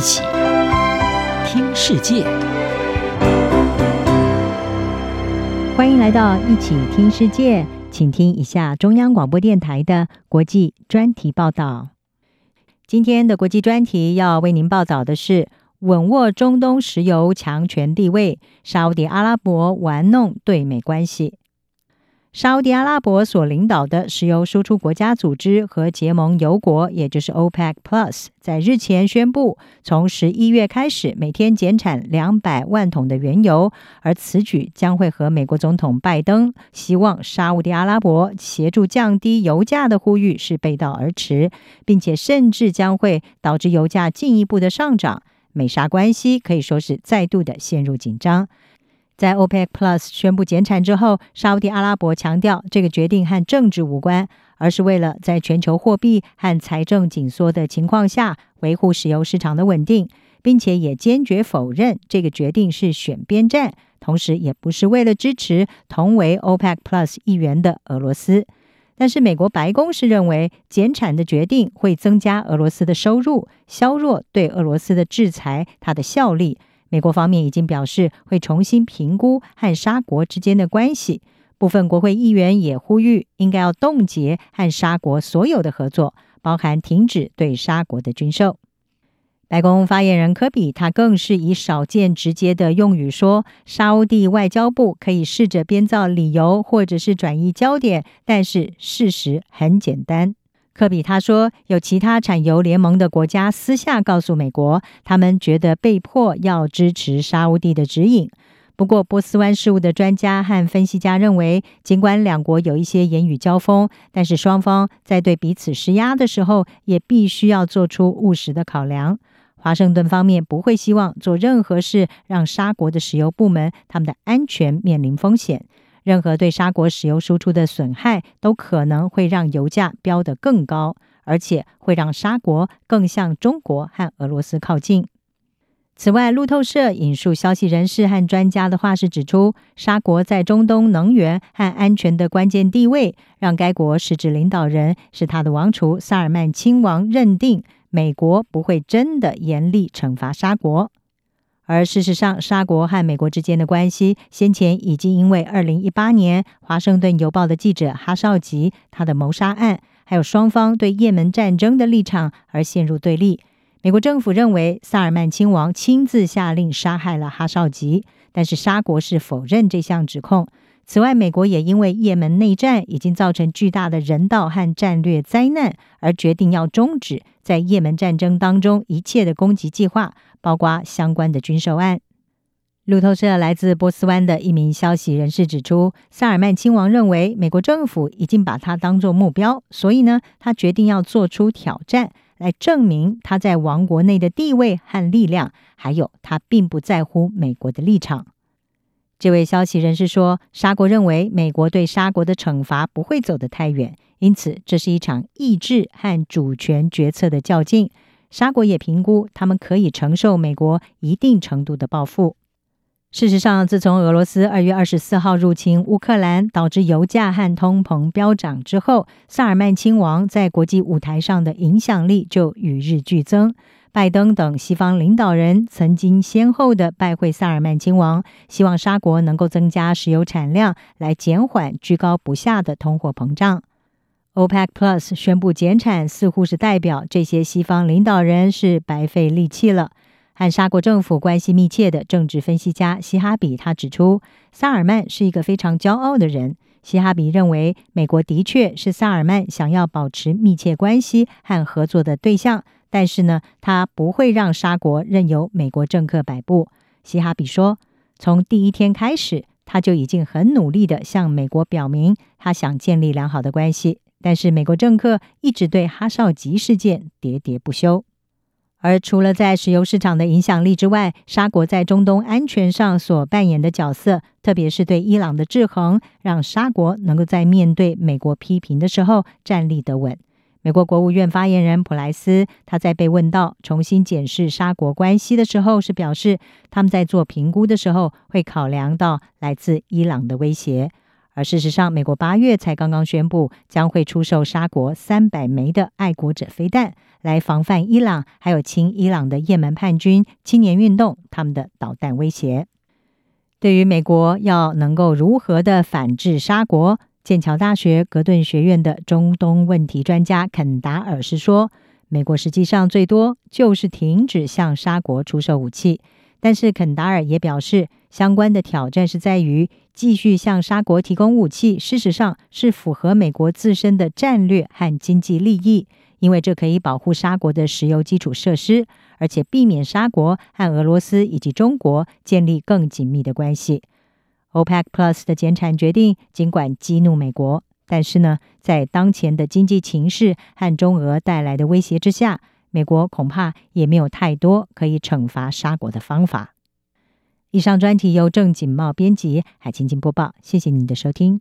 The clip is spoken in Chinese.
一起听世界，欢迎来到一起听世界，请听一下中央广播电台的国际专题报道。今天的国际专题要为您报道的是：稳握中东石油强权地位，沙乌地阿拉伯玩弄对美关系。沙乌地阿拉伯所领导的石油输出国家组织和结盟油国，也就是 OPEC Plus，在日前宣布，从十一月开始，每天减产两百万桶的原油。而此举将会和美国总统拜登希望沙乌地阿拉伯协助降低油价的呼吁是背道而驰，并且甚至将会导致油价进一步的上涨。美沙关系可以说是再度的陷入紧张。在 OPEC Plus 宣布减产之后，沙乌地阿拉伯强调，这个决定和政治无关，而是为了在全球货币和财政紧缩的情况下维护石油市场的稳定，并且也坚决否认这个决定是选边站，同时也不是为了支持同为 OPEC Plus 一员的俄罗斯。但是，美国白宫是认为减产的决定会增加俄罗斯的收入，削弱对俄罗斯的制裁它的效力。美国方面已经表示会重新评估和沙国之间的关系，部分国会议员也呼吁应该要冻结和沙国所有的合作，包含停止对沙国的军售。白宫发言人科比他更是以少见直接的用语说，沙乌地外交部可以试着编造理由或者是转移焦点，但是事实很简单。科比他说，有其他产油联盟的国家私下告诉美国，他们觉得被迫要支持沙乌地的指引。不过，波斯湾事务的专家和分析家认为，尽管两国有一些言语交锋，但是双方在对彼此施压的时候，也必须要做出务实的考量。华盛顿方面不会希望做任何事让沙国的石油部门他们的安全面临风险。任何对沙国石油输出的损害，都可能会让油价飙得更高，而且会让沙国更向中国和俄罗斯靠近。此外，路透社引述消息人士和专家的话是指出，沙国在中东能源和安全的关键地位，让该国实质领导人是他的王储萨尔曼亲王认定，美国不会真的严厉惩罚沙国。而事实上，沙国和美国之间的关系，先前已经因为二零一八年《华盛顿邮报》的记者哈绍吉他的谋杀案，还有双方对也门战争的立场而陷入对立。美国政府认为萨尔曼亲王亲自下令杀害了哈绍吉，但是沙国是否认这项指控。此外，美国也因为也门内战已经造成巨大的人道和战略灾难，而决定要终止在也门战争当中一切的攻击计划。包括相关的军售案。路透社来自波斯湾的一名消息人士指出，萨尔曼亲王认为美国政府已经把他当作目标，所以呢，他决定要做出挑战，来证明他在王国内的地位和力量，还有他并不在乎美国的立场。这位消息人士说，沙国认为美国对沙国的惩罚不会走得太远，因此这是一场意志和主权决策的较劲。沙国也评估，他们可以承受美国一定程度的报复。事实上，自从俄罗斯二月二十四号入侵乌克兰，导致油价和通膨飙涨之后，萨尔曼亲王在国际舞台上的影响力就与日俱增。拜登等西方领导人曾经先后的拜会萨尔曼亲王，希望沙国能够增加石油产量，来减缓居高不下的通货膨胀。OPEC Plus 宣布减产，似乎是代表这些西方领导人是白费力气了。和沙国政府关系密切的政治分析家希哈比他指出，萨尔曼是一个非常骄傲的人。希哈比认为，美国的确是萨尔曼想要保持密切关系和合作的对象，但是呢，他不会让沙国任由美国政客摆布。希哈比说，从第一天开始，他就已经很努力地向美国表明，他想建立良好的关系。但是美国政客一直对哈绍吉事件喋喋不休，而除了在石油市场的影响力之外，沙国在中东安全上所扮演的角色，特别是对伊朗的制衡，让沙国能够在面对美国批评的时候站立得稳。美国国务院发言人普莱斯他在被问到重新检视沙国关系的时候，是表示他们在做评估的时候会考量到来自伊朗的威胁。而事实上，美国八月才刚刚宣布将会出售沙国三百枚的爱国者飞弹，来防范伊朗还有亲伊朗的也门叛军青年运动他们的导弹威胁。对于美国要能够如何的反制沙国，剑桥大学格顿学院的中东问题专家肯达尔是说，美国实际上最多就是停止向沙国出售武器。但是肯达尔也表示，相关的挑战是在于继续向沙国提供武器，事实上是符合美国自身的战略和经济利益，因为这可以保护沙国的石油基础设施，而且避免沙国和俄罗斯以及中国建立更紧密的关系。OPEC Plus 的减产决定尽管激怒美国，但是呢，在当前的经济情势和中俄带来的威胁之下。美国恐怕也没有太多可以惩罚沙国的方法。以上专题由郑锦茂编辑，海清清播报。谢谢您的收听。